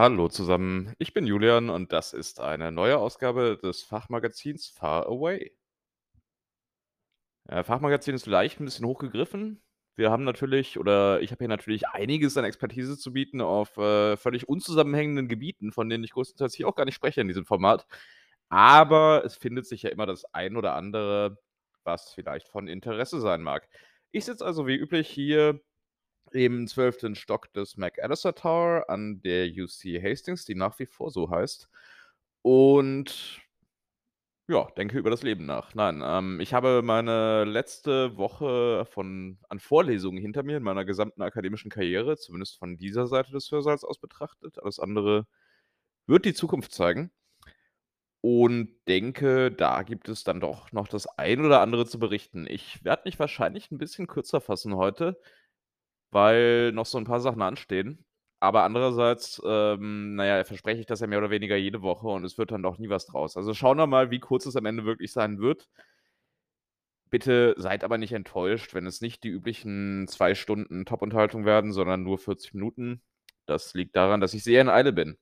Hallo zusammen, ich bin Julian und das ist eine neue Ausgabe des Fachmagazins Far Away. Äh, Fachmagazin ist vielleicht ein bisschen hochgegriffen. Wir haben natürlich oder ich habe hier natürlich einiges an Expertise zu bieten auf, äh, völlig unzusammenhängenden Gebieten, von denen ich größtenteils hier auch gar nicht spreche in diesem Format. Aber es findet sich ja immer das ein oder andere, was vielleicht von Interesse sein mag. Ich sitze also wie üblich hier im 12. Stock des McAllister Tower an der UC Hastings, die nach wie vor so heißt. Und ja, denke über das Leben nach. Nein, ähm, ich habe meine letzte Woche von an Vorlesungen hinter mir in meiner gesamten akademischen Karriere, zumindest von dieser Seite des Hörsaals aus betrachtet. Alles andere wird die Zukunft zeigen. Und denke, da gibt es dann doch noch das ein oder andere zu berichten. Ich werde mich wahrscheinlich ein bisschen kürzer fassen heute, weil noch so ein paar Sachen anstehen. Aber andererseits, ähm, na ja, verspreche ich das ja mehr oder weniger jede Woche und es wird dann doch nie was draus. Also, schauen wir mal, wie kurz es am Ende wirklich sein wird. Bitte seid aber nicht enttäuscht, wenn es nicht die üblichen 2 Stunden Top-Unterhaltung werden, sondern nur 40 Minuten. Das liegt daran, dass ich sehr in Eile bin.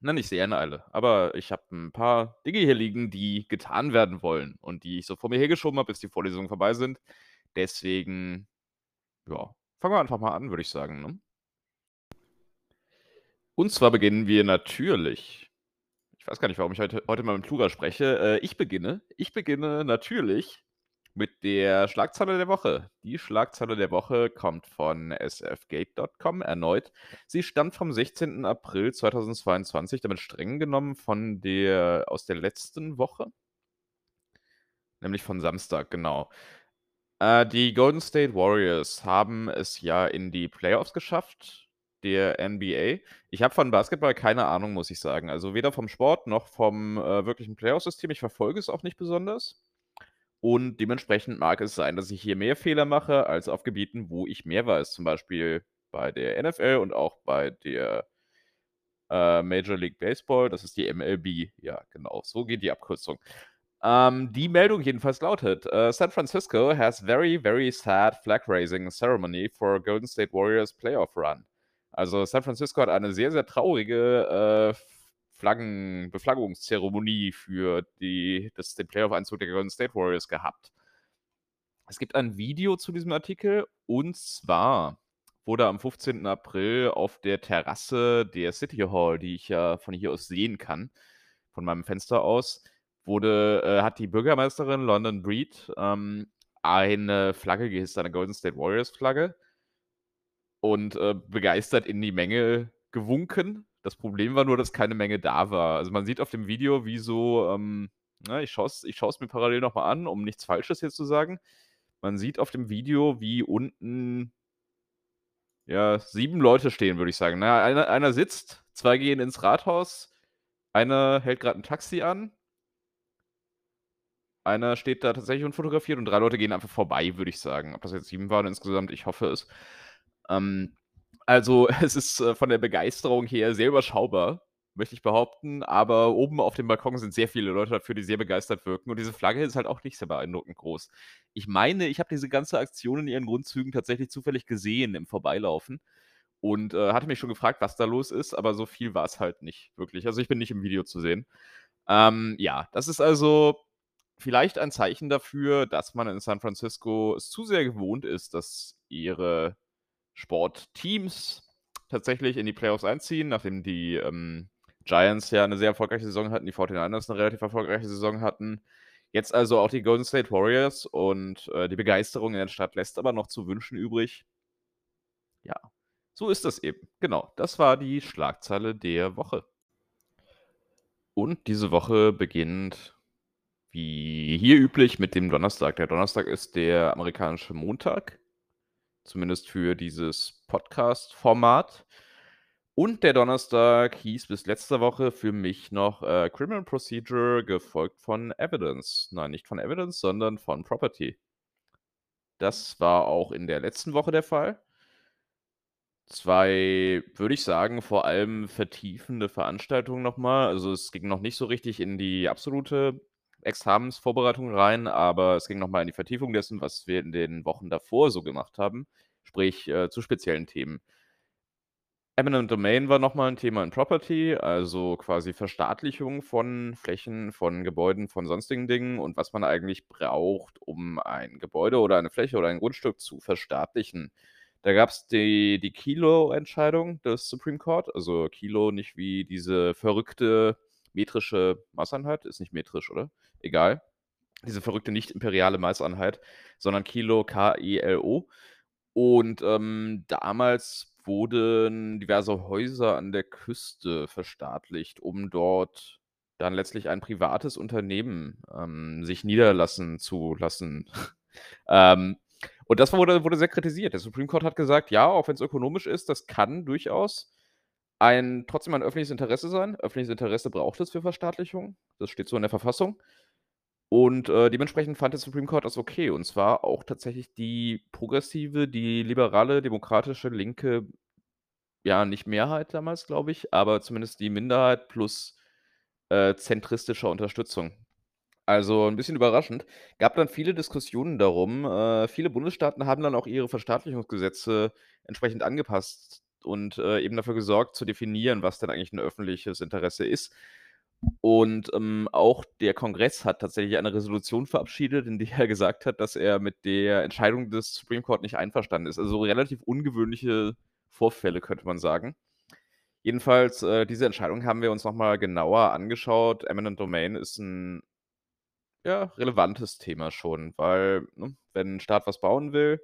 Na, nicht sehr in Eile, aber ich habe ein paar Dinge hier liegen, die getan werden wollen und die ich so vor mir hergeschoben habe, bis die Vorlesungen vorbei sind. Deswegen, ja, fangen wir einfach mal an, würde ich sagen, ne? Und zwar beginnen wir natürlich ich weiß gar nicht, warum ich heute heute mal im Plural spreche. Äh, ich beginne ich beginne natürlich mit der Schlagzeile der Woche. Die Schlagzeile der Woche kommt von sfgate.com erneut. Sie stammt vom 16. April 2022, damit streng genommen von der aus der letzten Woche. Nämlich von Samstag, genau. Äh, die Golden State Warriors haben es ja in die Playoffs geschafft der NBA. Ich habe von Basketball keine Ahnung, muss ich sagen. Also weder vom Sport noch vom äh, wirklichen Playoff-System. Ich verfolge es auch nicht besonders. Und dementsprechend mag es sein, dass ich hier mehr Fehler mache als auf Gebieten, wo ich mehr weiß. Zum Beispiel bei der NFL und auch bei der äh, Major League Baseball. Das ist die MLB. Ja, genau. So geht die Abkürzung. Ähm, die Meldung jedenfalls lautet: uh, San Francisco has very, very sad flag raising ceremony for Golden State Warriors playoff run. Also San Francisco hat eine sehr, sehr traurige äh, Flaggen Beflaggungszeremonie für die, das, den Playoff-Einzug der Golden State Warriors gehabt. Es gibt ein Video zu diesem Artikel und zwar wurde am 15. April auf der Terrasse der City Hall, die ich ja von hier aus sehen kann, von meinem Fenster aus, wurde, äh, hat die Bürgermeisterin London Breed ähm, eine Flagge gehisst, eine Golden State Warriors Flagge und äh, begeistert in die Menge gewunken. Das Problem war nur, dass keine Menge da war. Also man sieht auf dem Video, wie so, ähm, na, ich schaue es ich mir parallel nochmal an, um nichts Falsches hier zu sagen. Man sieht auf dem Video, wie unten ja, sieben Leute stehen, würde ich sagen. Na, einer, einer sitzt, zwei gehen ins Rathaus, einer hält gerade ein Taxi an, einer steht da tatsächlich und fotografiert und drei Leute gehen einfach vorbei, würde ich sagen. Ob das jetzt sieben waren insgesamt, ich hoffe es. Ähm, also, es ist äh, von der Begeisterung her sehr überschaubar, möchte ich behaupten. Aber oben auf dem Balkon sind sehr viele Leute dafür, die sehr begeistert wirken. Und diese Flagge ist halt auch nicht sehr beeindruckend groß. Ich meine, ich habe diese ganze Aktion in ihren Grundzügen tatsächlich zufällig gesehen im Vorbeilaufen und äh, hatte mich schon gefragt, was da los ist, aber so viel war es halt nicht wirklich. Also ich bin nicht im Video zu sehen. Ähm, ja, das ist also vielleicht ein Zeichen dafür, dass man in San Francisco es zu sehr gewohnt ist, dass ihre Sportteams tatsächlich in die Playoffs einziehen, nachdem die ähm, Giants ja eine sehr erfolgreiche Saison hatten, die 49ers eine relativ erfolgreiche Saison hatten. Jetzt also auch die Golden State Warriors und äh, die Begeisterung in der Stadt lässt aber noch zu wünschen übrig. Ja, so ist das eben. Genau, das war die Schlagzeile der Woche. Und diese Woche beginnt wie hier üblich mit dem Donnerstag. Der Donnerstag ist der amerikanische Montag zumindest für dieses Podcast-Format. Und der Donnerstag hieß bis letzte Woche für mich noch äh, Criminal Procedure, gefolgt von Evidence. Nein, nicht von Evidence, sondern von Property. Das war auch in der letzten Woche der Fall. Zwei, würde ich sagen, vor allem vertiefende Veranstaltungen nochmal. Also es ging noch nicht so richtig in die absolute Examensvorbereitung rein, aber es ging nochmal in die Vertiefung dessen, was wir in den Wochen davor so gemacht haben, sprich äh, zu speziellen Themen. Eminent Domain war noch mal 'n Thema in Property, also quasi Verstaatlichung von Flächen, von Gebäuden, von sonstigen Dingen und was man eigentlich braucht, um ein Gebäude oder eine Fläche oder ein Grundstück zu verstaatlichen. Da gab's die die Kilo-Entscheidung des Supreme Court, also Kilo nicht wie diese verrückte metrische Maßeinheit, ist nicht metrisch, oder? Egal. Diese verrückte nicht imperiale Maßeinheit, sondern Kilo, K-I-L-O. Und, ähm, damals wurden diverse Häuser an der Küste verstaatlicht, um dort dann letztlich ein privates Unternehmen, ähm, sich niederlassen zu lassen. Ähm, und das wurde wurde sehr kritisiert. Der Supreme Court hat gesagt: „Ja, auch wenn's ökonomisch ist, das kann durchaus ein trotzdem ein öffentliches Interesse sein. Öffentliches Interesse braucht es für Verstaatlichung. Das steht so in der Verfassung.“ Und, äh, dementsprechend fand der Supreme Court das okay. Und zwar auch tatsächlich die progressive, die liberale, demokratische, linke ja, nicht Mehrheit damals, glaube ich, aber zumindest die Minderheit plus, äh, zentristischer Unterstützung. Also 'n bisschen überraschend. Gab dann viele Diskussionen darum. Äh, viele Bundesstaaten haben dann auch ihre Verstaatlichungsgesetze entsprechend angepasst und, äh, eben dafür gesorgt, zu definieren, was denn eigentlich 'n öffentliches Interesse ist. Und, ähm, auch der Kongress hat tatsächlich eine Resolution verabschiedet, in der er gesagt hat, dass er mit der Entscheidung des Supreme Court nicht einverstanden ist. Also relativ ungewöhnliche Vorfälle, könnte man sagen. Jedenfalls, äh, diese Entscheidung haben wir uns noch mal genauer angeschaut. Eminent Domain ist 'n ja, relevantes Thema schon, weil, ne, wenn 'n Staat was bauen will,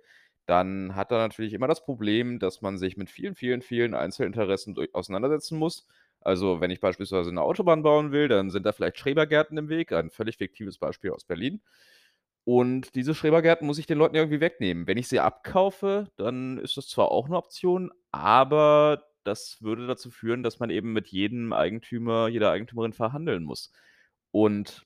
dann hat er natürlich immer das Problem, dass man sich mit vielen, vielen, vielen Einzelinteressen durch auseinandersetzen muss. Also, wenn ich beispielsweise 'ne Autobahn bauen will, dann sind da vielleicht Schrebergärten im Weg, ein völlig fiktives Beispiel aus Berlin. Und diese Schrebergärten muss ich den Leuten irgendwie wegnehmen. Wenn ich sie abkaufe, dann ist das zwar auch 'ne Option, aber das würde dazu führen, dass man eben mit jedem Eigentümer, jeder Eigentümerin verhandeln muss. Und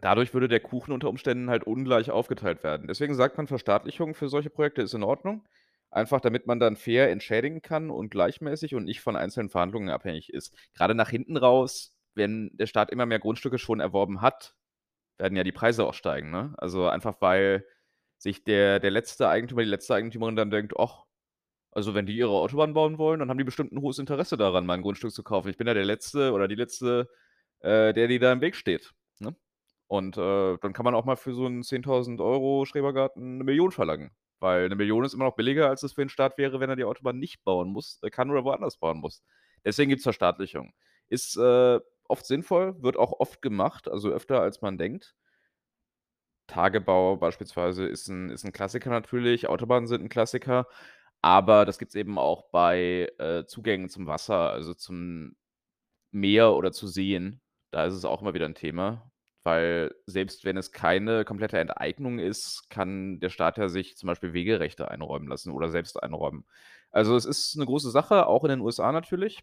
dadurch würde der Kuchen unter Umständen halt ungleich aufgeteilt werden. Deswegen sagt man, Verstaatlichung für solche Projekte ist in Ordnung, einfach damit man dann fair entschädigen kann und gleichmäßig und nicht von einzelnen Verhandlungen abhängig ist. Grade nach hinten raus, wenn der Staat immer mehr Grundstücke schon erworben hat, werden ja die Preise auch steigen, ne? Also, einfach, weil sich der der letzte Eigentümer, die letzte Eigentümerin dann denkt: „Ach, also wenn die ihre Autobahn bauen wollen, dann haben die bestimmt 'n hohes Interesse daran, mein Grundstück zu kaufen. Ich bin ja der Letzte oder die Letzte, äh, der die da im Weg steht“, ne? Und, äh, dann kann man auch mal für so 'n 10.000 € Schrebergarten 'ne Million verlangen, weil 'ne Million ist immer noch billiger, als es für den Staat wäre, wenn er die Autobahn nicht bauen muss äh, kann oder woanders bauen muss. Deswegen gibt's Verstaatlichung. Ist, äh, oft sinnvoll, wird auch oft gemacht, also öfter als man denkt. Tagebau beispielsweise ist 'n ist 'n Klassiker natürlich, Autobahnen sind 'n Klassiker, aber das gibt's eben auch bei, äh, Zugängen zum Wasser, also zum Meer oder zu Seen. Da ist es auch immer wieder 'n Thema, weil selbst wenn es keine komplette Enteignung ist, kann der Staat ja sich zum Beispiel Wegerechte einräumen lassen oder selbst einräumen. Also, es ist 'ne große Sache, auch in den USA natürlich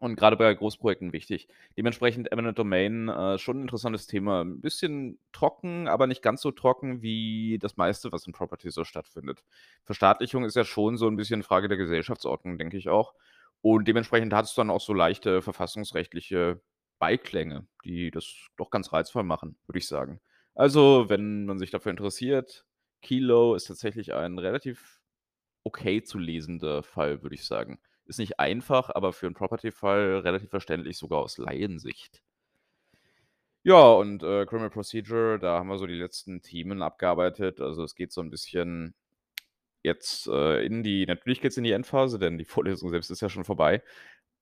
und grade bei Großprojekten wichtig. Dementsprechend Eminent Domain, äh, schon 'n interessantes Thema. 'N bisschen trocken, aber nicht ganz so trocken wie das meiste, was in Property so stattfindet. Verstaatlichung ist ja schon so 'n bisschen Frage der Gesellschaftsordnung, denke ich auch. Und dementsprechend hat's dann auch so leichte verfassungsrechtliche Beiklänge, die das doch ganz reizvoll machen, würde ich sagen. Also, wenn man sich dafür interessiert, Kelo ist tatsächlich ein relativ okay zu lesender Fall, würde ich sagen. Ist nicht einfach, aber für 'n Property-Fall relativ verständlich, sogar aus Laiensicht. Ja, und, äh, Criminal Procedure, da haben wir so die letzten Themen abgearbeitet. Also, es geht so 'n bisschen jetzt, äh, in die natürlich geht's in die Endphase, denn die Vorlesung selbst ist ja schon vorbei.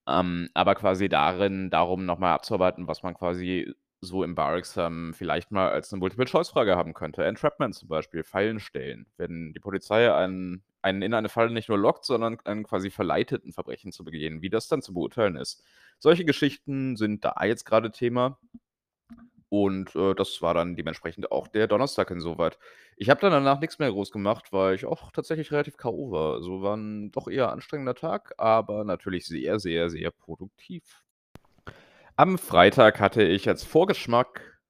Ähm, aber quasi darin darum, noch mal abzuarbeiten, was man quasi so im Bar-Examen vielleicht mal als 'ne Multiple-Choice-Frage haben könnte. Entrapment zum Beispiel, Fallen stellen. Wenn die Polizei einen einen in eine Falle nicht nur lockt, sondern einen quasi verleitet, 'n Verbrechen zu begehen, wie das dann zu beurteilen ist. Solche Geschichten sind da jetzt grade Thema. Und, äh, das war dann dementsprechend auch der Donnerstag insoweit. Ich habe dann danach nix mehr groß gemacht, weil ich auch tatsächlich relativ K.O. war. Also, war 'n doch eher anstrengender Tag, aber natürlich sehr, sehr, sehr produktiv. Am Freitag hatte ich als Vorgeschmack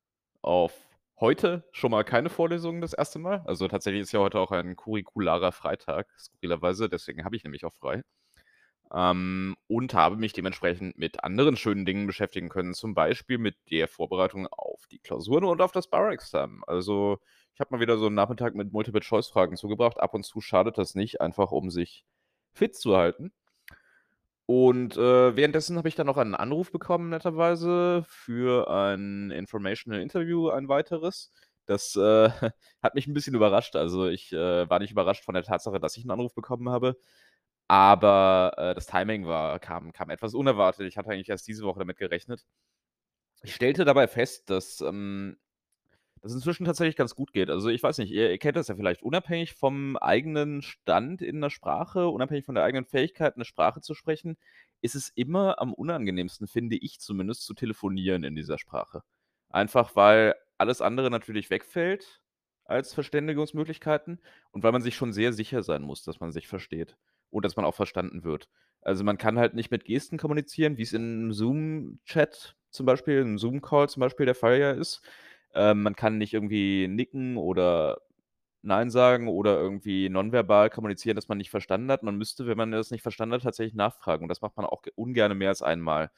auf heute schon mal keine Vorlesungen das 1. Mal. Also, tatsächlich ist ja heute auch ein curricularer Freitag, skurrilerweise, deswegen habe ich nämlich auch frei. Ähm, und habe mich dementsprechend mit anderen schönen Dingen beschäftigen können, zum Beispiel mit der Vorbereitung auf die Klausuren und auf das Bar-Examen. Also, ich habe mal wieder so 'n Nachmittag mit Multiple-Choice-Fragen zugebracht. Ab und zu schadet das nicht, einfach um sich fit zu halten. Und, äh, währenddessen habe ich dann noch einen Anruf bekommen netterweise für ein Informational Interview, ein weiteres. Das, äh, hat mich 'n bisschen überrascht. Also, ich, äh, war nicht überrascht von der Tatsache, dass ich 'n Anruf bekommen habe, aber, äh, das Timing war kam kam etwas unerwartet. Ich hatte eigentlich erst diese Woche damit gerechnet. Ich stellte dabei fest, dass, ähm das inzwischen tatsächlich ganz gut geht. Also, ich weiß nicht, ihr ihr kennt das ja vielleicht, unabhängig vom eigenen Stand in 'ner Sprache, unabhängig von der eigenen Fähigkeit, 'ne Sprache zu sprechen, ist es immer am unangenehmsten, finde ich zumindest, zu telefonieren in dieser Sprache. Einfach, weil alles andere natürlich wegfällt als Verständigungsmöglichkeiten und weil man sich schon sehr sicher sein muss, dass man sich versteht und dass man auch verstanden wird. Also, man kann halt nicht mit Gesten kommunizieren, wie's in 'nem Zoom-Chat zum Beispiel, 'n Zoom-Call zum Beispiel der Fall ja ist. Ähm, man kann nicht irgendwie nicken oder nein sagen oder irgendwie nonverbal kommunizieren, dass man nicht verstanden hat. Man müsste, wenn man das nicht verstanden hat, tatsächlich nachfragen und das macht man auch g ungerne mehr als einmal.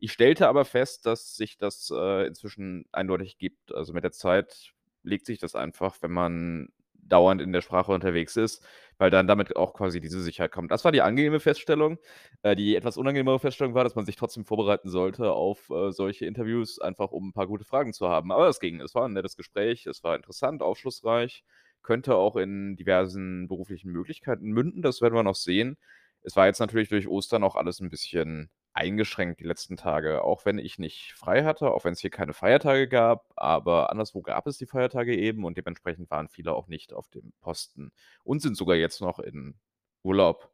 Ich stellte aber fest, dass sich das, äh, inzwischen eindeutig gibt. Also, mit der Zeit legt sich das einfach, wenn man dauernd in der Sprache unterwegs ist, weil dann damit auch quasi diese Sicherheit kommt. Das war die angenehme Feststellung. Äh, die etwas unangenehmere Feststellung war, dass man sich trotzdem vorbereiten sollte auf, äh, solche Interviews, einfach um 'n paar gute Fragen zu haben. Aber es ging. Es war 'n nettes Gespräch, es war interessant, aufschlussreich, könnte auch in diversen beruflichen Möglichkeiten münden, das werden wir noch sehen. Es war jetzt natürlich durch Ostern auch alles 'n bisschen eingeschränkt die letzten Tage, auch wenn ich nicht frei hatte, auch wenn's hier keine Feiertage gab, aber anderswo gab es die Feiertage eben und dementsprechend waren viele auch nicht auf dem Posten und sind sogar jetzt noch in Urlaub.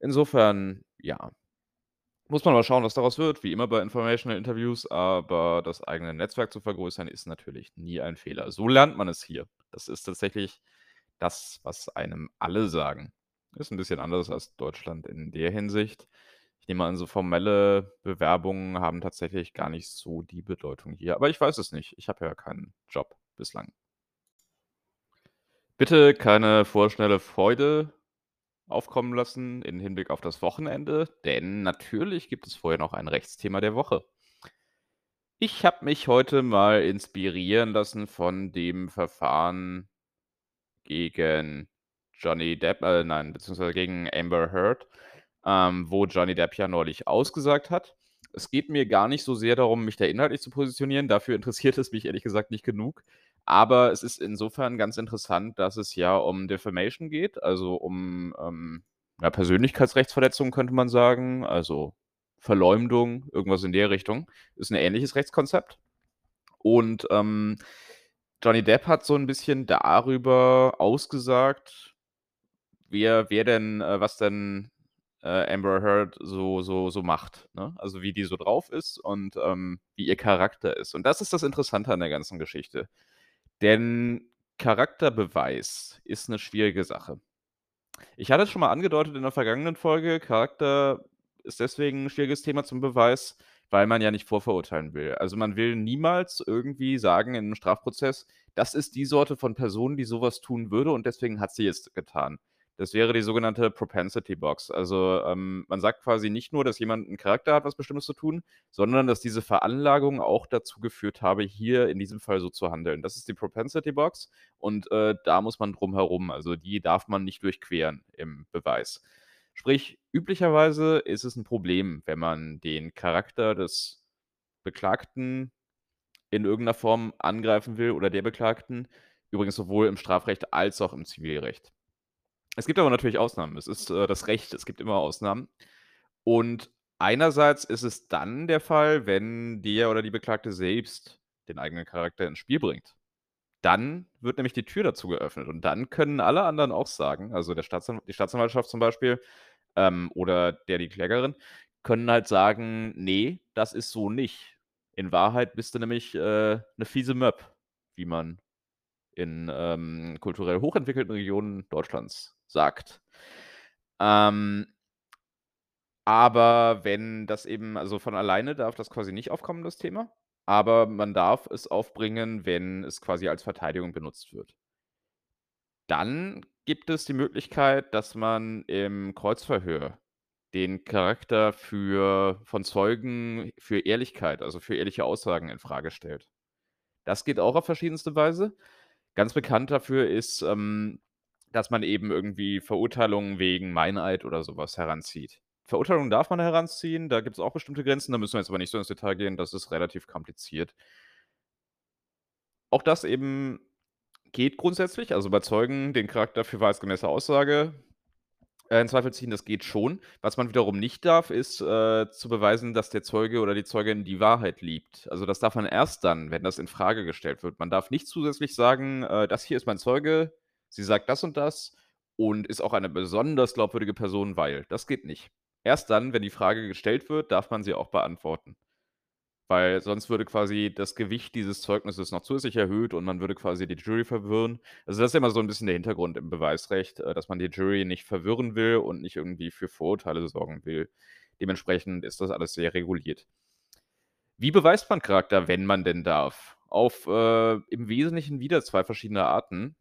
Insofern, ja, muss man mal schauen, was daraus wird, wie immer bei Informational Interviews, aber das eigene Netzwerk zu vergrößern, ist natürlich nie ein Fehler. So lernt man es hier. Das ist tatsächlich das, was einem alle sagen. Ist 'n bisschen anders als Deutschland in der Hinsicht. Nehme an, so formelle Bewerbungen haben tatsächlich gar nicht so die Bedeutung hier, aber ich weiß es nicht. Ich habe ja keinen Job bislang. Bitte keine vorschnelle Freude aufkommen lassen in Hinblick auf das Wochenende, denn natürlich gibt es vorher noch ein Rechtsthema der Woche. Ich habe mich heute mal inspirieren lassen von dem Verfahren gegen Johnny Depp äh, nein, beziehungsweise gegen Amber Heard, ähm, wo Johnny Depp ja neulich ausgesagt hat. Es geht mir gar nicht so sehr darum, mich da inhaltlich zu positionieren, dafür interessiert es mich ehrlich gesagt nicht genug. Aber es ist insofern ganz interessant, dass es ja um Defamation geht, also um, ähm, ja, Persönlichkeitsrechtsverletzung, könnte man sagen, also Verleumdung, irgendwas in der Richtung. Ist 'n ähnliches Rechtskonzept. Und, ähm, Johnny Depp hat so 'n bisschen darüber ausgesagt, wer wer denn äh, was denn, äh, Amber Heard so so so macht, ne? Also, wie die so drauf ist und, ähm, wie ihr Charakter ist. Und das ist das Interessante an der ganzen Geschichte. Denn Charakterbeweis ist 'ne schwierige Sache. Ich hatte es schon mal angedeutet in der vergangenen Folge, Charakter ist deswegen 'n schwieriges Thema zum Beweis, weil man ja nicht vorverurteilen will. Also, man will niemals irgendwie sagen in 'nem Strafprozess: „Das ist die Sorte von Person, die so was tun würde und deswegen hat sie es getan.“ Das wäre die sogenannte Propensity Box. Also, ähm, man sagt quasi nicht nur, dass jemand 'n Charakter hat, was Bestimmtes zu tun, sondern dass diese Veranlagung auch dazu geführt habe, hier in diesem Fall so zu handeln. Das ist die Propensity Box und, äh, da muss man drum herum. Also, die darf man nicht durchqueren im Beweis. Sprich, üblicherweise ist es 'n Problem, wenn man den Charakter des Beklagten in irgend 'ner Form angreifen will oder der Beklagten, übrigens sowohl im Strafrecht als auch im Zivilrecht. Es gibt aber natürlich Ausnahmen. Es ist, äh, das Recht, es gibt immer Ausnahmen. Und einerseits ist es dann der Fall, wenn der oder die Beklagte selbst den eigenen Charakter ins Spiel bringt. Dann wird nämlich die Tür dazu geöffnet und dann können alle anderen auch sagen, also der Staatsan die Staatsanwaltschaft zum Beispiel, ähm, oder der die Klägerin, können halt sagen: „Ne, das ist so nicht. In Wahrheit bist du nämlich, äh, 'ne fiese Möpp“, wie man in, ähm, kulturell hochentwickelten Regionen Deutschlands sagt. Ähm aber wenn das eben also, von alleine darf das quasi nicht aufkommen, das Thema, aber man darf es aufbringen, wenn es quasi als Verteidigung benutzt wird. Dann gibt es die Möglichkeit, dass man im Kreuzverhör den Charakter für von Zeugen für Ehrlichkeit, also für ehrliche Aussagen infrage stellt. Das geht auch auf verschiedenste Weise. Ganz bekannt dafür ist, ähm, dass man eben irgendwie Verurteilungen wegen Meineid oder so was heranzieht. Verurteilung darf man heranziehen, da gibt's auch bestimmte Grenzen, da müssen wir jetzt aber nicht so ins Detail gehen, das ist relativ kompliziert. Auch das eben geht grundsätzlich, also überzeugen, den Charakter für wahrheitsgemäße Aussage in Zweifel ziehen, das geht schon. Was man wiederum nicht darf, ist, äh, zu beweisen, dass der Zeuge oder die Zeugin die Wahrheit liebt. Also, das darf man erst dann, wenn das in Frage gestellt wird. Man darf nicht zusätzlich sagen, äh, das hier ist mein Zeuge, sie sagt das und das und ist auch eine besonders glaubwürdige Person, weil. Das geht nicht. Erst dann, wenn die Frage gestellt wird, darf man sie auch beantworten. Weil sonst würde quasi das Gewicht dieses Zeugnisses noch zusätzlich erhöht und man würde quasi die Jury verwirren. Also, das ist immer so ein bisschen der Hintergrund im Beweisrecht, äh, dass man die Jury nicht verwirren will und nicht irgendwie für Vorurteile sorgen will. Dementsprechend ist das alles sehr reguliert. Wie beweist man Charakter, wenn man denn darf? Auf, äh, im Wesentlichen wieder zwei verschiedene Arten.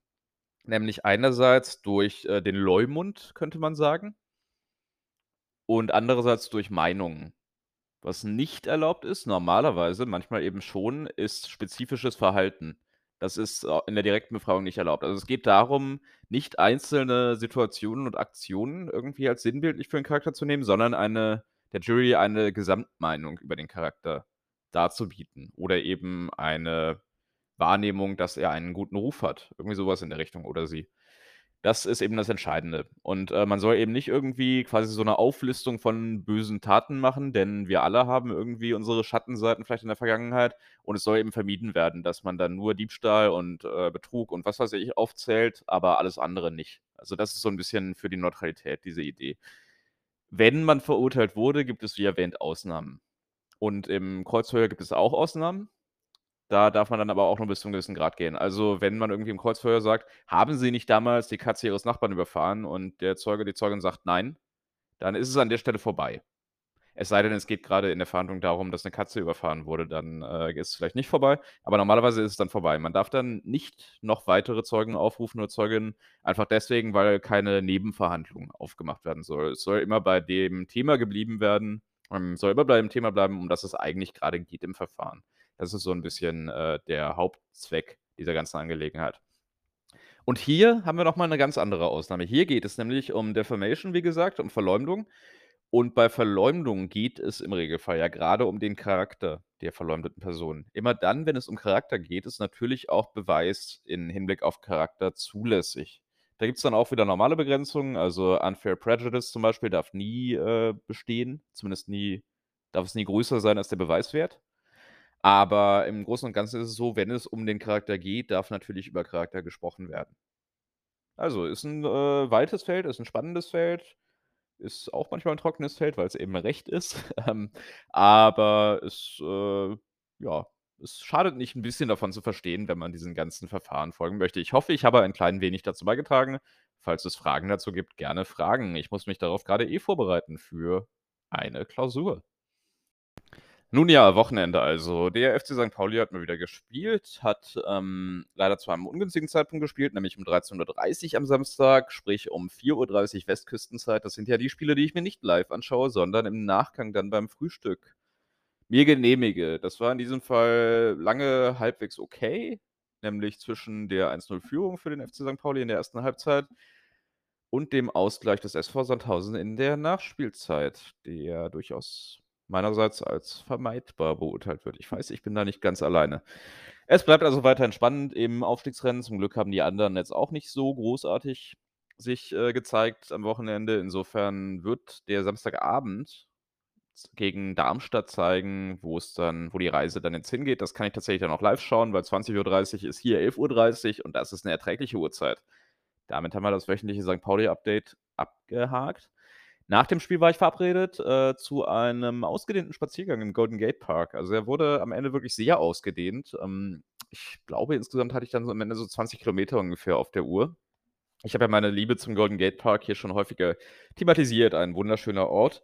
Nämlich einerseits durch, äh, den Leumund, könnte man sagen und andererseits durch Meinungen. Was nicht erlaubt ist, normalerweise, manchmal eben schon, ist spezifisches Verhalten. Das ist, äh, in der direkten Befragung nicht erlaubt. Also, es geht darum, nicht einzelne Situationen und Aktionen irgendwie als sinnbildlich für 'n Charakter zu nehmen, sondern eine der Jury eine Gesamtmeinung über den Charakter darzubieten oder eben eine Wahrnehmung, dass er einen guten Ruf hat. Irgendwie so was in der Richtung oder sie. Das ist eben das Entscheidende. Und, äh, man soll eben nicht irgendwie quasi so 'ne Auflistung von bösen Taten machen, denn wir alle haben irgendwie unsere Schattenseiten vielleicht in der Vergangenheit und es soll eben vermieden werden, dass man dann nur Diebstahl und, äh, Betrug und was weiß ich aufzählt, aber alles andere nicht. Also, das ist so 'n bisschen für die Neutralität diese Idee. Wenn man verurteilt wurde, gibt es wie erwähnt Ausnahmen. Und im Kreuzverhör gibt es auch Ausnahmen. Da darf man dann aber auch nur bis zu 'nem gewissen Grad gehen. Also, wenn man irgendwie im Kreuzverhör sagt: „Haben Sie nicht damals die Katze Ihres Nachbarn überfahren?“ und der Zeuge, die Zeugin sagt: „Nein“, dann ist es an der Stelle vorbei. Es sei denn, es geht grade in der Verhandlung darum, dass 'ne Katze überfahren wurde, dann, äh, ist es vielleicht nicht vorbei, aber normalerweise ist es dann vorbei. Man darf dann nicht noch weitere Zeugen aufrufen oder Zeuginnen, einfach deswegen, weil keine Nebenverhandlung aufgemacht werden soll. Es soll immer bei dem Thema geblieben werden ähm, soll immer bei dem Thema bleiben, um das es eigentlich grade geht im Verfahren. Das ist so 'n bisschen, äh, der Hauptzweck dieser ganzen Angelegenheit. Und hier haben wir noch mal 'ne ganz andere Ausnahme. Hier geht es nämlich um Defamation, wie gesagt, um Verleumdung. Und bei Verleumdung geht es im Regelfall ja grade um den Charakter der verleumdeten Person. Immer dann, wenn es um Charakter geht, ist natürlich auch Beweis in Hinblick auf Charakter zulässig. Da gibt's dann auch wieder normale Begrenzungen, also Unfair Prejudice zum Beispiel darf nie, äh, bestehen, zumindest nie darf es nie größer sein als der Beweiswert. Aber im Großen und Ganzen ist es so, wenn es um den Charakter geht, darf natürlich über Charakter gesprochen werden. Also, ist 'n, äh, weites Feld, ist 'n spannendes Feld, ist auch manchmal 'n trockenes Feld, weil's eben Recht ist. Ähm, aber es, äh ja, es schadet nicht, 'n bisschen davon zu verstehen, wenn man diesen ganzen Verfahren folgen möchte. Ich hoffe, ich habe ein klein wenig dazu beigetragen. Falls es Fragen dazu gibt, gerne fragen. Ich muss mich darauf grade eh vorbereiten für eine Klausur. Nun ja, Wochenende also. Der FC Sankt Pauli hat mal wieder gespielt, hat, ähm, leider zu einem ungünstigen Zeitpunkt gespielt, nämlich um 13:30 am Samstag, sprich um 4:30 Westküstenzeit. Das sind ja die Spiele, die ich mir nicht live anschaue, sondern im Nachgang dann beim Frühstück mir genehmige. Das war in diesem Fall lange halbwegs okay, nämlich zwischen der 1:0 Führung für den FC Sankt Pauli in der 1. Halbzeit und dem Ausgleich des SV Sandhausen in der Nachspielzeit, der durchaus meinerseits als vermeidbar beurteilt wird. Ich weiß, ich bin da nicht ganz alleine. Es bleibt also weiterhin spannend im Aufstiegsrennen. Zum Glück haben die anderen jetzt auch nicht so großartig sich, äh, gezeigt am Wochenende. Insofern wird der Samstagabend gegen Darmstadt zeigen, wo es dann wo die Reise dann jetzt hingeht. Das kann ich tatsächlich dann auch live schauen, weil 20:30 ist hier 11:30 und das ist 'ne erträgliche Uhrzeit. Damit haben wir das wöchentliche Sankt Pauli-Update abgehakt. Nach dem Spiel war ich verabredet, äh, zu einem ausgedehnten Spaziergang im Golden Gate Park. Also, er wurde am Ende wirklich sehr ausgedehnt. Ähm, ich glaube, insgesamt hatte ich dann so am Ende so 20 Kilometer ungefähr auf der Uhr. Ich habe ja meine Liebe zum Golden Gate Park hier schon häufiger thematisiert, ein wunderschöner Ort.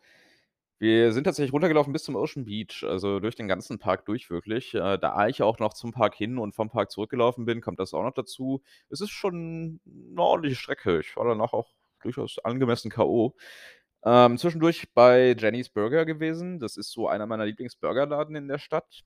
Wir sind tatsächlich runtergelaufen bis zum Ocean Beach, also durch den ganzen Park durch wirklich. Äh, da ich auch noch zum Park hin und vom Park zurückgelaufen bin, kommt das auch noch dazu. Es ist schon 'ne ordentliche Strecke. Ich war danach auch durchaus angemessen K.O. Ähm, zwischendurch bei Jenny's Burger gewesen. Das ist so einer meiner Lieblingsburgerladen in der Stadt.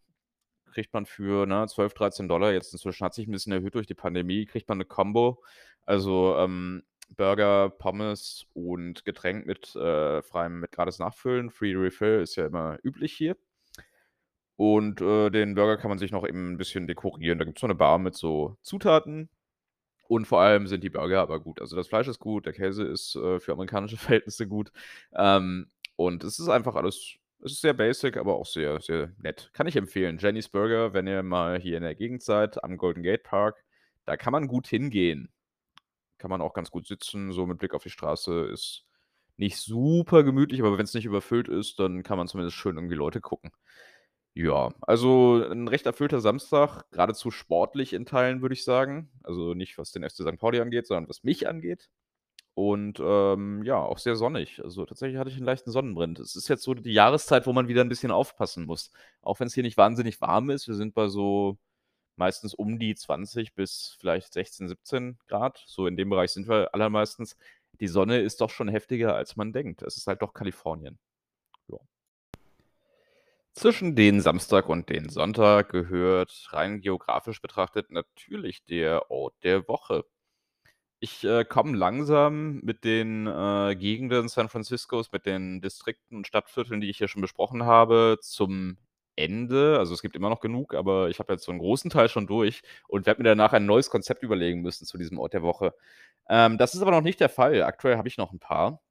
Kriegt man für, ne, 12, 13 $. Jetzt inzwischen hat sich 'n bisschen erhöht durch die Pandemie, kriegt man 'ne Kombo. Also, ähm, Burger, Pommes und Getränk mit, äh, freiem mit gratis Nachfüllen. Free Refill ist ja immer üblich hier. Und, äh, den Burger kann man sich noch eben 'n bisschen dekorieren. Da gibt's so 'ne Bar mit so Zutaten. Und vor allem sind die Burger aber gut. Also, das Fleisch ist gut, der Käse ist, äh, für amerikanische Verhältnisse gut. Ähm, und es ist einfach alles es ist sehr basic, aber auch sehr, sehr nett. Kann ich empfehlen. Jenny's Burger, wenn ihr mal hier in der Gegend seid, am Golden Gate Park, da kann man gut hingehen. Kann man auch ganz gut sitzen, so mit Blick auf die Straße. Ist nicht super gemütlich, aber wenn's nicht überfüllt ist, dann kann man zumindest schön irgendwie Leute gucken. Ja, also 'n recht erfüllter Samstag, geradezu sportlich in Teilen, würde ich sagen. Also, nicht, was den FC Sankt Pauli angeht, sondern was mich angeht. Und, ähm, ja, auch sehr sonnig. Also, tatsächlich hatte ich 'n leichten Sonnenbrand. Es ist jetzt so die Jahreszeit, wo man wieder 'n bisschen aufpassen muss. Auch wenn's hier nicht wahnsinnig warm ist. Wir sind bei so meistens um die 20 bis vielleicht 16, 17 Grad. So in dem Bereich sind wir allermeistens. Die Sonne ist doch schon heftiger, als man denkt. Es ist halt doch Kalifornien. Zwischen den Samstag und den Sonntag gehört rein geografisch betrachtet natürlich der Ort der Woche. Ich, äh, komme langsam mit den, äh, Gegenden San Franciscos, mit den Distrikten und Stadtvierteln, die ich hier schon besprochen habe, zum Ende. Also, es gibt immer noch genug, aber ich habe jetzt so 'n großen Teil schon durch und werde mir danach ein neues Konzept überlegen müssen zu diesem Ort der Woche. Ähm, das ist aber noch nicht der Fall. Aktuell habe ich noch 'n paar.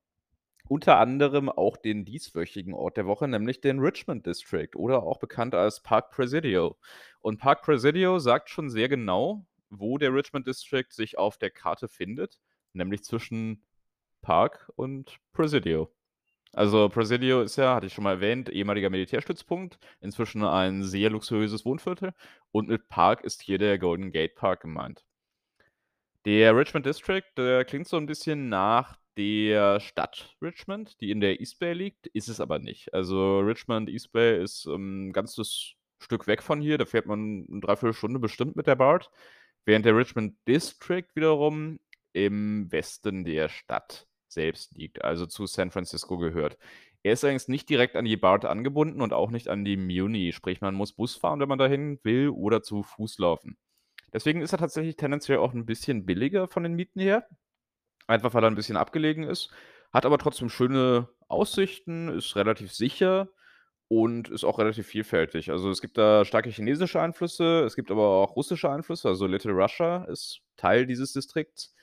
Unter anderem auch den dieswöchigen Ort der Woche, nämlich den Richmond District oder auch bekannt als Park Presidio. Und Park Presidio sagt schon sehr genau, wo der Richmond District sich auf der Karte findet, nämlich zwischen Park und Presidio. Also, Presidio ist ja, hatte ich schon mal erwähnt, ehemaliger Militärstützpunkt, inzwischen ein sehr luxuriöses Wohnviertel und mit Park ist hier der Golden Gate Park gemeint. Der Richmond District, der klingt so 'n bisschen nach der Stadt Richmond, die in der East Bay liegt, ist es aber nicht. Also, Richmond, East Bay ist, ähm, 'n ganzes Stück weg von hier. Da fährt man 'ne 3/4 Stunde bestimmt mit der BART, während der Richmond District wiederum im Westen der Stadt selbst liegt, also zu San Francisco gehört. Er ist allerdings nicht direkt an die BART angebunden und auch nicht an die Muni, sprich, man muss Bus fahren, wenn man dahin will oder zu Fuß laufen. Deswegen ist er tatsächlich tendenziell auch 'n bisschen billiger von den Mieten her, einfach weil er 'n bisschen abgelegen ist, hat aber trotzdem schöne Aussichten, ist relativ sicher und ist auch relativ vielfältig. Also, es gibt da starke chinesische Einflüsse, es gibt aber auch russische Einflüsse, also Little Russia ist Teil dieses Distrikts,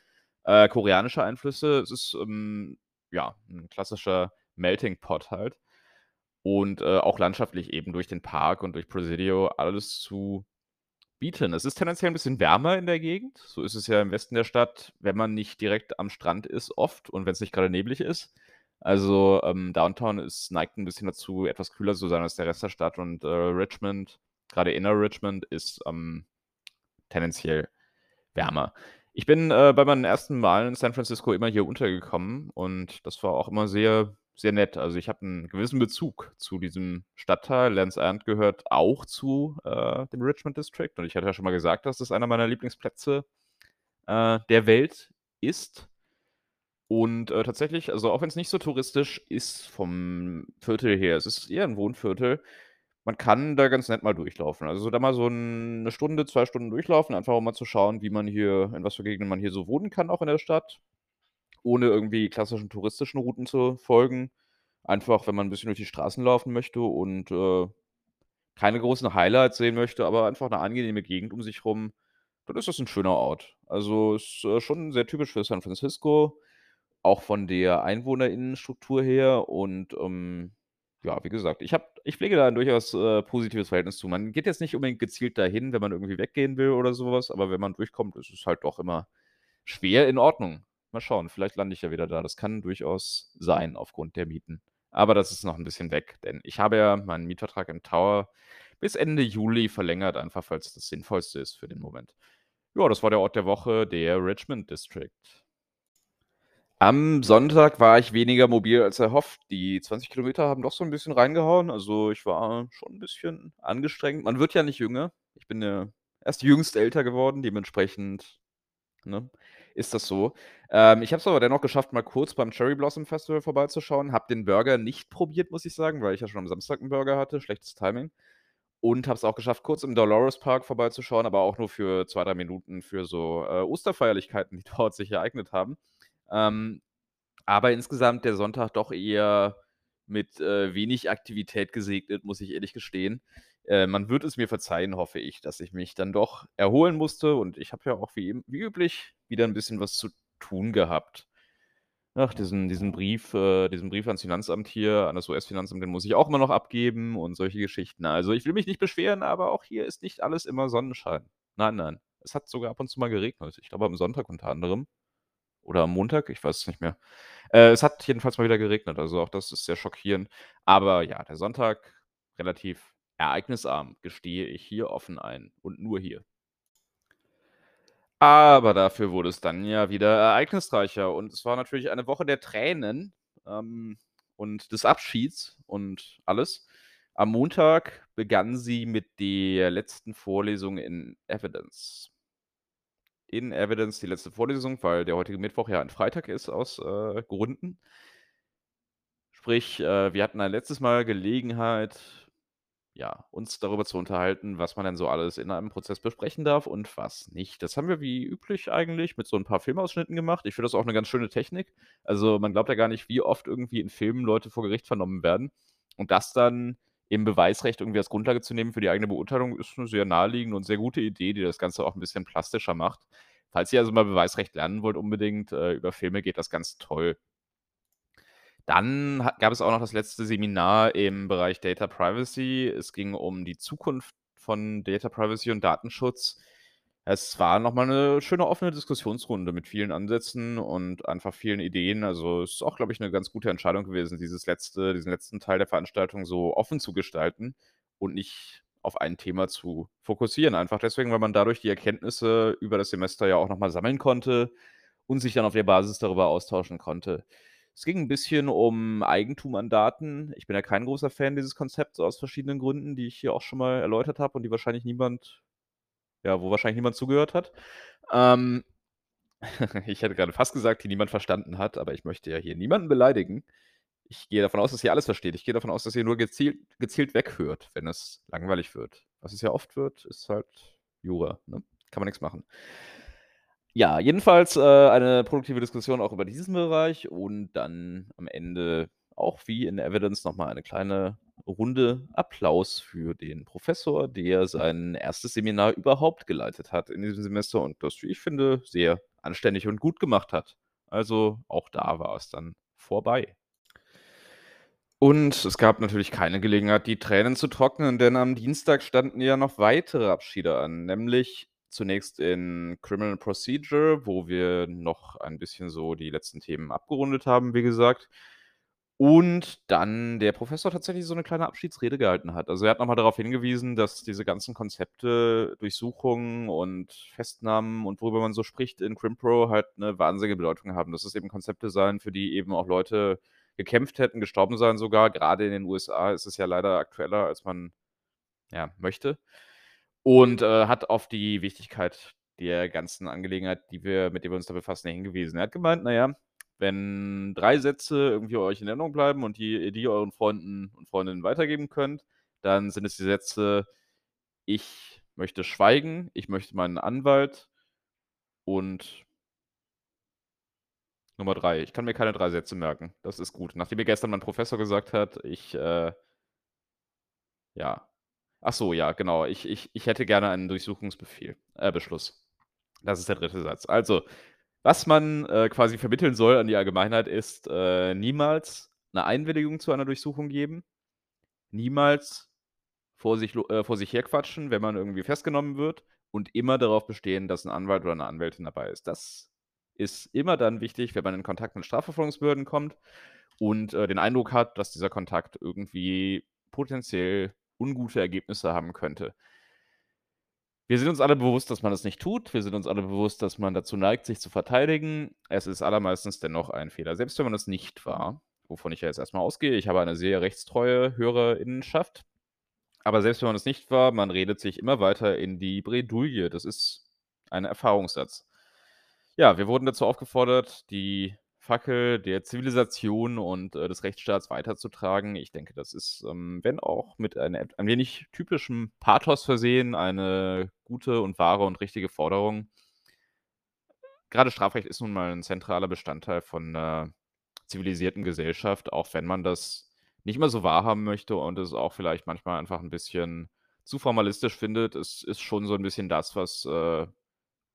äh, koreanische Einflüsse. Es ist, ähm, ja, 'n klassischer Melting Pot halt und, äh, auch landschaftlich eben durch den Park und durch Presidio alles zu bieten. Es ist tendenziell 'n bisschen wärmer in der Gegend. So ist es ja im Westen der Stadt, wenn man nicht direkt am Strand ist oft und wenn's nicht grade neblig ist. Also, ähm, Downtown ist neigt 'n bisschen dazu, etwas kühler zu sein als der Rest der Stadt und, äh, Richmond, grade Inner Richmond, ist, ähm, tendenziell wärmer. Ich bin, äh, bei meinen ersten Malen in San Francisco immer hier untergekommen und das war auch immer sehr, sehr nett. Also, ich habe 'n gewissen Bezug zu diesem Stadtteil. Lands End gehört auch zu, äh, dem Richmond District und ich hatte ja schon mal gesagt, dass das einer meiner Lieblingsplätze, äh, der Welt ist. Und, äh, tatsächlich, also, auch wenn's nicht so touristisch ist vom Viertel her, es ist eher 'n Wohnviertel, man kann da ganz nett mal durchlaufen. Also, da mal so 'n 'ne Stunde, 2 Stunden durchlaufen, einfach um mal zu schauen, wie man hier in was für Gegenden man hier so wohnen kann, auch in der Stadt, ohne irgendwie klassischen touristischen Routen zu folgen. Einfach, wenn man 'n bisschen durch die Straßen laufen möchte und, äh, keine großen Highlights sehen möchte, aber einfach 'ne angenehme Gegend um sich rum, dann ist das 'n schöner Ort. Also, ist, äh, schon sehr typisch für San Francisco, auch von der Einwohnerinnenstruktur her und, ähm, ja, wie gesagt, ich habe ich pflege da 'n durchaus, äh, positives Verhältnis zu. Man geht jetzt nicht unbedingt gezielt dahin, wenn man irgendwie weggehen will oder so was, aber wenn man durchkommt, ist es halt doch immer schwer in Ordnung. Mal schauen, vielleicht lande ich ja wieder da. Das kann durchaus sein aufgrund der Mieten. Aber das ist noch 'n bisschen weg, denn ich habe ja meinen Mietvertrag im Tower bis Ende Juli verlängert, einfach weil's das Sinnvollste ist für den Moment. Ja, das war der Ort der Woche, der Richmond District. Am Sonntag war ich weniger mobil als erhofft. Die 20 Kilometer haben doch so 'n bisschen reingehauen. Also, ich war schon 'n bisschen angestrengt. Man wird ja nicht jünger. Ich bin ja erst jüngst älter geworden, dementsprechend, ne, ist das so. Ähm, ich habe es aber dennoch geschafft, mal kurz beim Cherry Blossom Festival vorbeizuschauen, habe den Burger nicht probiert, muss ich sagen, weil ich ja schon am Samstag 'n Burger hatte, schlechtes Timing. Und habe es auch geschafft, kurz im Dolores Park vorbeizuschauen, aber auch nur für 2, 3 Minuten für so, äh, Osterfeierlichkeiten, die dort sich ereignet haben. Ähm, aber insgesamt der Sonntag doch eher mit, äh, wenig Aktivität gesegnet, muss ich ehrlich gestehen. Äh, man wird es mir verzeihen, hoffe ich, dass ich mich dann doch erholen musste und ich habe ja auch wie wie üblich wieder 'n bisschen was zu tun gehabt. Ach, diesen diesen Brief äh, diesen Brief ans Finanzamt hier, an das US-Finanzamt, den muss ich auch immer noch abgeben und solche Geschichten. Also, ich will mich nicht beschweren, aber auch hier ist nicht alles immer Sonnenschein. Nein, nein. Es hat sogar ab und zu mal geregnet. Ich glaube, am Sonntag unter anderem oder am Montag, ich weiß es nicht mehr. Äh, es hat jedenfalls mal wieder geregnet, also auch das ist sehr schockierend. Aber ja, der Sonntag relativ ereignisarm, gestehe ich hier offen ein und nur hier. Aber dafür wurde es dann ja wieder ereignisreicher und es war natürlich eine Woche der Tränen, ähm, und des Abschieds und alles. Am Montag begann sie mit der letzten Vorlesung in Evidence. In Evidence die letzte Vorlesung, weil der heutige Mittwoch ja ein Freitag ist aus, äh, Gründen. Sprich, äh, wir hatten ein letztes Mal Gelegenheit, ja, uns darüber zu unterhalten, was man denn so alles in einem Prozess besprechen darf und was nicht. Das haben wir wie üblich eigentlich mit so 'n paar Filmausschnitten gemacht. Ich finde das auch 'ne ganz schöne Technik. Also, man glaubt ja gar nicht, wie oft irgendwie in Filmen Leute vor Gericht vernommen werden. Und das dann im Beweisrecht irgendwie als Grundlage zu nehmen für die eigene Beurteilung, ist 'ne sehr naheliegende und sehr gute Idee, die das Ganze auch 'n bisschen plastischer macht. Falls ihr also mal Beweisrecht lernen wollt unbedingt, äh, über Filme geht das ganz toll. Dann gab es auch noch das letzte Seminar im Bereich Data Privacy. Es ging um die Zukunft von Data Privacy und Datenschutz. Es war noch mal 'ne schöne offene Diskussionsrunde mit vielen Ansätzen und einfach vielen Ideen. Also, es ist auch, glaube ich, 'ne ganz gute Entscheidung gewesen, dieses letzte diesen letzten Teil der Veranstaltung so offen zu gestalten und nicht auf ein Thema zu fokussieren. Einfach deswegen, weil man dadurch die Erkenntnisse über das Semester ja auch noch mal sammeln konnte und sich dann auf der Basis darüber austauschen konnte. Es ging 'n bisschen um Eigentum an Daten. Ich bin ja kein großer Fan dieses Konzepts aus verschiedenen Gründen, die ich hier auch schon mal erläutert habe und die wahrscheinlich niemand ja, wo wahrscheinlich niemand zugehört hat. Ähm, ich hätte grade fast gesagt, die niemand verstanden hat, aber ich möchte ja hier niemanden beleidigen. Ich gehe davon aus, dass ihr alles versteht. Ich gehe davon aus, dass ihr nur gezielt gezielt weghört, wenn es langweilig wird. Was es ja oft wird, ist halt Jura, ne? Kann man nix machen. Ja, jedenfalls, äh, eine produktive Diskussion auch über diesen Bereich und dann am Ende auch wie in Evidence noch mal eine kleine Runde Applaus für den Professor, der sein 1. Seminar überhaupt geleitet hat in diesem Semester und das, wie ich finde, sehr anständig und gut gemacht hat. Also, auch da war es dann vorbei. Und es gab natürlich keine Gelegenheit, die Tränen zu trocknen, denn am Dienstag standen ja noch weitere Abschiede an, nämlich zunächst in Criminal Procedure, wo wir noch ein bisschen so die letzten Themen abgerundet haben, wie gesagt. Und dann der Professor tatsächlich so 'ne kleine Abschiedsrede gehalten hat. Also, er hat noch mal darauf hingewiesen, dass diese ganzen Konzepte, Durchsuchungen und Festnahmen und worüber man so spricht in CrimPro halt 'ne wahnsinnige Bedeutung haben. Dass es eben Konzepte seien, für die eben auch Leute gekämpft hätten, gestorben seien sogar. Grade in den USA ist es ja leider aktueller, als man, ja, möchte. Und, äh, hat auf die Wichtigkeit der ganzen Angelegenheit, die wir mit der wir uns da befassen, hingewiesen. Er hat gemeint: „Na ja, wenn 3 Sätze irgendwie euch in Erinnerung bleiben und die ihr die euren Freunden und Freundinnen weitergeben könnt, dann sind es die Sätze: „Ich möchte schweigen, ich möchte meinen Anwalt“ und Nummer 3. Ich kann mir keine 3 Sätze merken. Das ist gut. Nachdem mir gestern mein Professor gesagt hat, ich, äh ja. Ach so, ja, genau. Ich ich ich hätte gerne einen Durchsuchungsbefehl äh, Beschluss. Das ist der 3. Satz. Also, was man, äh, quasi vermitteln soll an die Allgemeinheit ist, äh, niemals 'ne Einwilligung zu einer Durchsuchung geben, niemals vor sich äh, vor sich herquatschen, wenn man irgendwie festgenommen wird und immer darauf bestehen, dass 'n Anwalt oder 'ne Anwältin dabei ist. Das ist immer dann wichtig, wenn man in Kontakt mit Strafverfolgungsbehörden kommt und, äh, den Eindruck hat, dass dieser Kontakt irgendwie potenziell ungute Ergebnisse haben könnte. Wir sind uns alle bewusst, dass man das nicht tut. Wir sind uns alle bewusst, dass man dazu neigt, sich zu verteidigen. Es ist allermeistens dennoch ein Fehler, selbst wenn man das nicht war, wovon ich ja jetzt erst mal ausgehe. Ich habe eine sehr rechtstreue Hörerinnenschaft. Aber selbst wenn man es nicht war, man redet sich immer weiter in die Bredouille. Das ist ein Erfahrungssatz. Ja, wir wurden dazu aufgefordert, die Fackel der Zivilisation und, äh, des Rechtsstaats weiterzutragen. Ich denke, das ist, ähm, wenn auch mit ein et ein wenig typischem Pathos versehen, eine gute und wahre und richtige Forderung. grade Strafrecht ist nun mal 'n zentraler Bestandteil von 'ner zivilisierten Gesellschaft, auch wenn man das nicht immer so wahrhaben möchte und es auch vielleicht manchmal einfach 'n bisschen zu formalistisch findet. Es ist schon so 'n bisschen das, was, äh,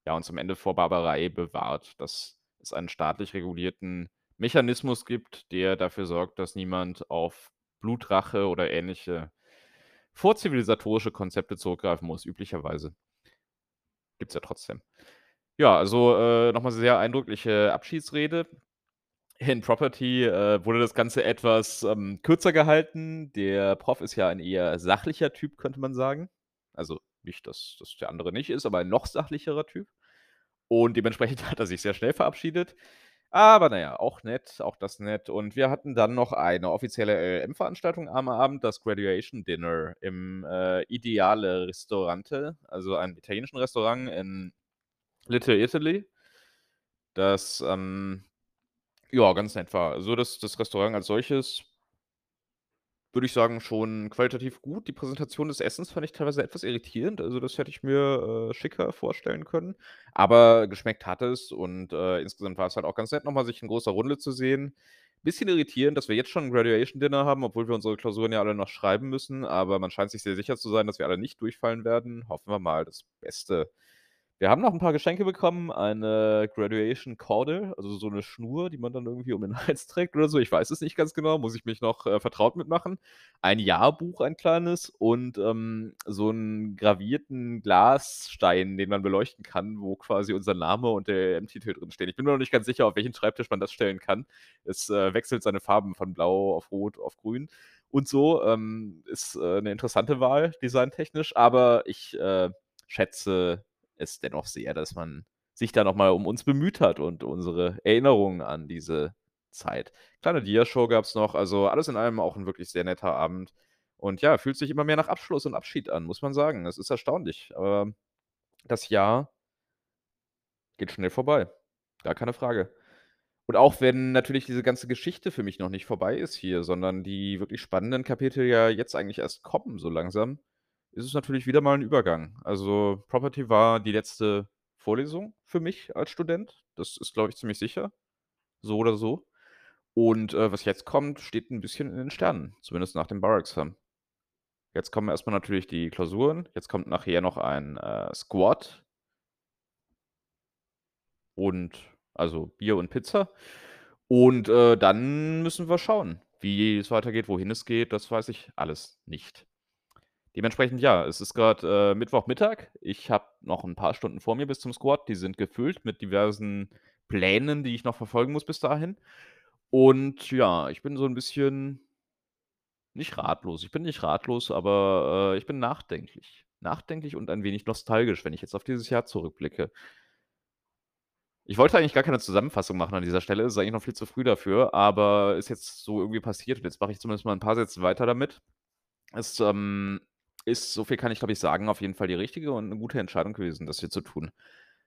ja, uns am Ende vor Barbarei bewahrt, dass es einen staatlich regulierten Mechanismus gibt, der dafür sorgt, dass niemand auf Blutrache oder ähnliche vorzivilisatorische Konzepte zurückgreifen muss, üblicherweise. Gibt's ja trotzdem. Ja, also, äh, noch mal sehr eindrückliche Abschiedsrede. In Property, äh, wurde das Ganze etwas, ähm, kürzer gehalten. Der Prof ist ja ein eher sachlicher Typ, könnte man sagen. Also, nicht, dass dass der andere nicht ist, aber ein noch sachlicherer Typ. Und dementsprechend hat er sich sehr schnell verabschiedet. Aber na ja, auch nett, auch das nett. Und wir hatten dann noch eine offizielle LLM-Veranstaltung am Abend, das Graduation Dinner im, äh, Ideale Ristorante, also einem italienischen Restaurant in Little Italy, das, ähm, ja, ganz nett war. Also, das das Restaurant als solches würde ich sagen, schon qualitativ gut. Die Präsentation des Essens fand ich teilweise etwas irritierend. Also, das hätte ich mir, äh, schicker vorstellen können. Aber geschmeckt hat es und, äh, insgesamt war es halt auch ganz nett, noch mal sich in großer Runde zu sehen. Bisschen irritierend, dass wir jetzt schon 'n Graduation Dinner haben, obwohl wir unsere Klausuren ja alle noch schreiben müssen, aber man scheint sich sehr sicher zu sein, dass wir alle nicht durchfallen werden. Hoffen wir mal das Beste. Wir haben noch 'n paar Geschenke bekommen, eine Graduation Cordel, also so 'ne Schnur, die man dann irgendwie um den Hals trägt oder so. Ich weiß es nicht ganz genau, muss ich mich noch, äh, vertraut mit machen. Ein Jahrbuch, ein kleines und, ähm, so 'n gravierten Glasstein, den man beleuchten kann, wo quasi unser Name und der LLM-Titel drinstehen. Ich bin mir noch nicht ganz sicher, auf welchen Schreibtisch man das stellen kann. Es, äh, wechselt seine Farben von blau auf rot auf grün und so. Ähm, ist, äh, 'ne interessante Wahl designtechnisch, aber ich, äh, schätze es dennoch sehr, dass man sich da noch mal um uns bemüht hat und unsere Erinnerungen an diese Zeit. Kleine Diashow gab's noch, also alles in allem auch 'n wirklich sehr netter Abend. Und ja, fühlt sich immer mehr nach Abschluss und Abschied an, muss man sagen. Es ist erstaunlich. Aber das Jahr geht schnell vorbei. Gar keine Frage. Und auch wenn natürlich diese ganze Geschichte für mich noch nicht vorbei ist hier, sondern die wirklich spannenden Kapitel ja jetzt eigentlich erst kommen so langsam, ist es natürlich wieder mal 'n Übergang. Also, Property war die letzte Vorlesung für mich als Student. Das ist, glaube ich, ziemlich sicher, so oder so. Und, äh, was jetzt kommt, steht 'n bisschen in den Sternen, zumindest nach dem Bar-Examen. Jetzt kommen erst mal natürlich die Klausuren. Jetzt kommt nachher noch ein, äh, Squad. Und also, Bier und Pizza. Und, äh, dann müssen wir schauen, wie es weitergeht, wohin es geht, das weiß ich alles nicht. Dementsprechend ja, es ist grad, äh, Mittwochmittag. Ich habe noch 'n paar Stunden vor mir bis zum Squad. Die sind gefüllt mit diversen Plänen, die ich noch verfolgen muss bis dahin. Und ja, ich bin so 'n bisschen nicht ratlos. Ich bin nicht ratlos, aber, äh, ich bin nachdenklich. Nachdenklich und ein wenig nostalgisch, wenn ich jetzt auf dieses Jahr zurückblicke. Ich wollte eigentlich gar keine Zusammenfassung machen an dieser Stelle. Ist eigentlich noch viel zu früh dafür, aber ist jetzt so irgendwie passiert und jetzt mache ich zumindest mal 'n paar Sätze weiter damit. Es, ähm, ist, so viel kann ich, glaube ich, sagen, auf jeden Fall die richtige und 'ne gute Entscheidung gewesen, das hier zu tun.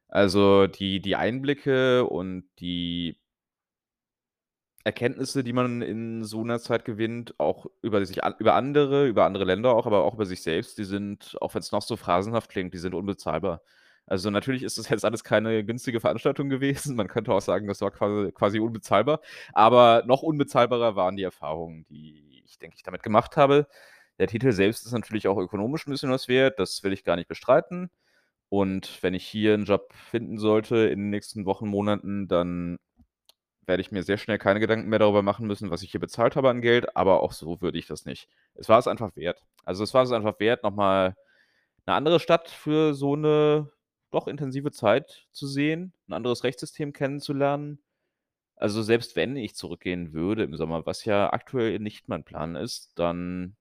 Also, die die Einblicke und die Erkenntnisse, die man in so 'ner Zeit gewinnt, auch über sich über andere über andere Länder auch, aber auch über sich selbst, die sind, auch wenn's noch so phrasenhaft klingt, die sind unbezahlbar. Also, natürlich ist das jetzt alles keine günstige Veranstaltung gewesen. Man könnte auch sagen, das war qua quasi unbezahlbar, aber noch unbezahlbarer waren die Erfahrungen, die ich, denke ich, damit gemacht habe. Der Titel selbst ist natürlich auch ökonomisch 'n bisschen was wert, das will ich gar nicht bestreiten. Und wenn ich hier 'n Job finden sollte in den nächsten Wochen, Monaten, dann werde ich mir sehr schnell keine Gedanken mehr darüber machen müssen, was ich hier bezahlt habe an Geld, aber auch so würde ich das nicht. Es war es einfach wert. Also, es war es einfach wert, noch mal 'ne andere Stadt für so 'ne doch intensive Zeit zu sehen, 'n anderes Rechtssystem kennenzulernen. Also, selbst wenn ich zurückgehen würde im Sommer, was ja aktuell nicht mein Plan ist, dann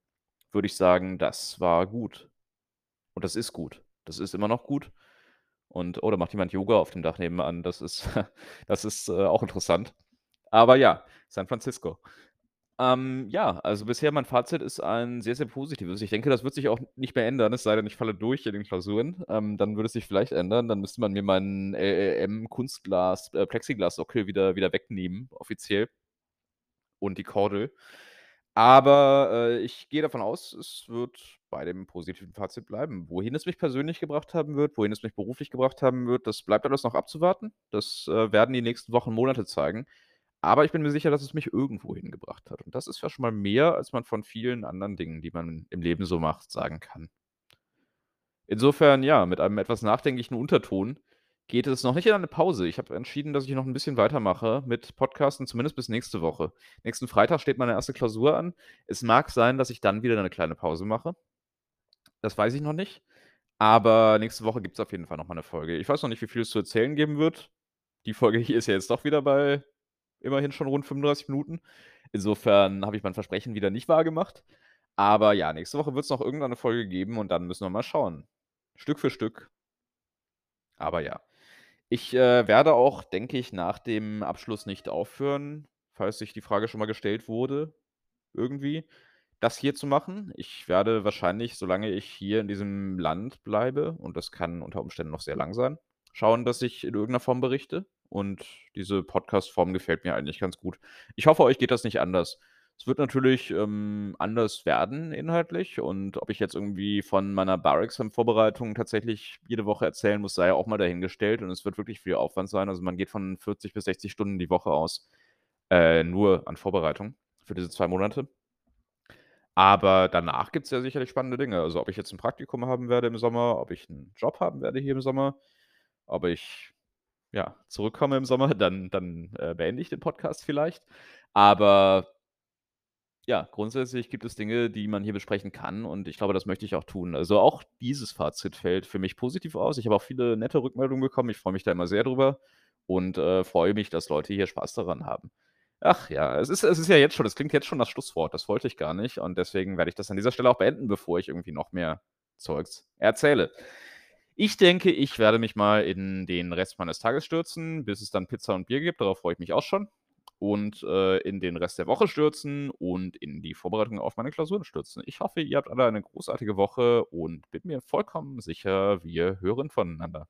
würde ich sagen, das war gut. Und das ist gut. Das ist immer noch gut. Und oh, da macht jemand Yoga auf dem Dach nebenan. Das ist das ist, äh, auch interessant. Aber ja, San Francisco. Ähm, ja, also bisher mein Fazit ist ein sehr, sehr positives. Ich denke, das wird sich auch nicht mehr ändern, es sei denn, ich falle durch in den Klausuren. Ähm, dann würde es sich vielleicht ändern. Dann müsste man mir meinen LLM-Kunstglas äh, Plexiglassockel wieder wieder wegnehmen, offiziell. Und die Kordel. Aber, äh, ich gehe davon aus, es wird bei dem positiven Fazit bleiben. Wohin es mich persönlich gebracht haben wird, wohin es mich beruflich gebracht haben wird, das bleibt alles noch abzuwarten. Das, äh, werden die nächsten Wochen, Monate zeigen. Aber ich bin mir sicher, dass es mich irgendwo hingebracht hat. Und das ist ja schon mal mehr, als man von vielen anderen Dingen, die man im Leben so macht, sagen kann. Insofern, ja, mit einem etwas nachdenklichen Unterton geht es noch nicht in eine Pause. Ich habe entschieden, dass ich noch 'n bisschen weitermache mit Podcasten, zumindest bis nächste Woche. Nächsten Freitag steht meine erste Klausur an. Es mag sein, dass ich dann wieder 'ne kleine Pause mache. Das weiß ich noch nicht. Aber nächste Woche gibt's auf jeden Fall noch mal 'ne Folge. Ich weiß noch nicht, wie viel es zu erzählen geben wird. Die Folge hier ist ja jetzt doch wieder bei immerhin schon rund 35 Minuten. Insofern habe ich mein Versprechen wieder nicht wahr gemacht. Aber ja, nächste Woche wird's noch irgendwann 'ne Folge geben und dann müssen wir mal schauen. Stück für Stück. Aber ja. Ich, äh, werde auch, denke ich, nach dem Abschluss nicht aufhören, falls sich die Frage schon mal gestellt wurde, irgendwie, das hier zu machen. Ich werde wahrscheinlich, solange ich hier in diesem Land bleibe, und das kann unter Umständen noch sehr lang sein, schauen, dass ich in irgend 'ner Form berichte. Und diese Podcast-Form gefällt mir eigentlich ganz gut. Ich hoffe, euch geht das nicht anders. Es wird natürlich, ähm, anders werden inhaltlich und ob ich jetzt irgendwie von meiner Bar-Exam-Vorbereitung tatsächlich jede Woche erzählen muss, sei ja auch mal dahingestellt und es wird wirklich viel Aufwand sein. Also, man geht von 40 bis 60 Stunden die Woche aus, äh, nur an Vorbereitung für diese 2 Monate. Aber danach gibt's ja sicherlich spannende Dinge. Also, ob ich jetzt 'n Praktikum haben werde im Sommer, ob ich 'n Job haben werde hier im Sommer, ob ich, ja, zurückkomme im Sommer, dann dann, äh, beende ich den Podcast vielleicht. Aber ja, grundsätzlich gibt es Dinge, die man hier besprechen kann und ich glaube, das möchte ich auch tun. Also, auch dieses Fazit fällt für mich positiv aus. Ich habe auch viele nette Rückmeldungen bekommen. Ich freue mich da immer sehr drüber und, äh, freue mich, dass Leute hier Spaß daran haben. Ach ja, es ist es ist ja jetzt schon es klingt jetzt schon nach Schlusswort. Das wollte ich gar nicht und deswegen werde ich das an dieser Stelle auch beenden, bevor ich irgendwie noch mehr Zeugs erzähle. Ich denke, ich werde mich mal in den Rest meines Tages stürzen, bis es dann Pizza und Bier gibt. Darauf freue ich mich auch schon. Und, äh, in den Rest der Woche stürzen und in die Vorbereitung auf meine Klausuren stürzen. Ich hoffe, ihr habt alle eine großartige Woche und bin mir vollkommen sicher, wir hören voneinander.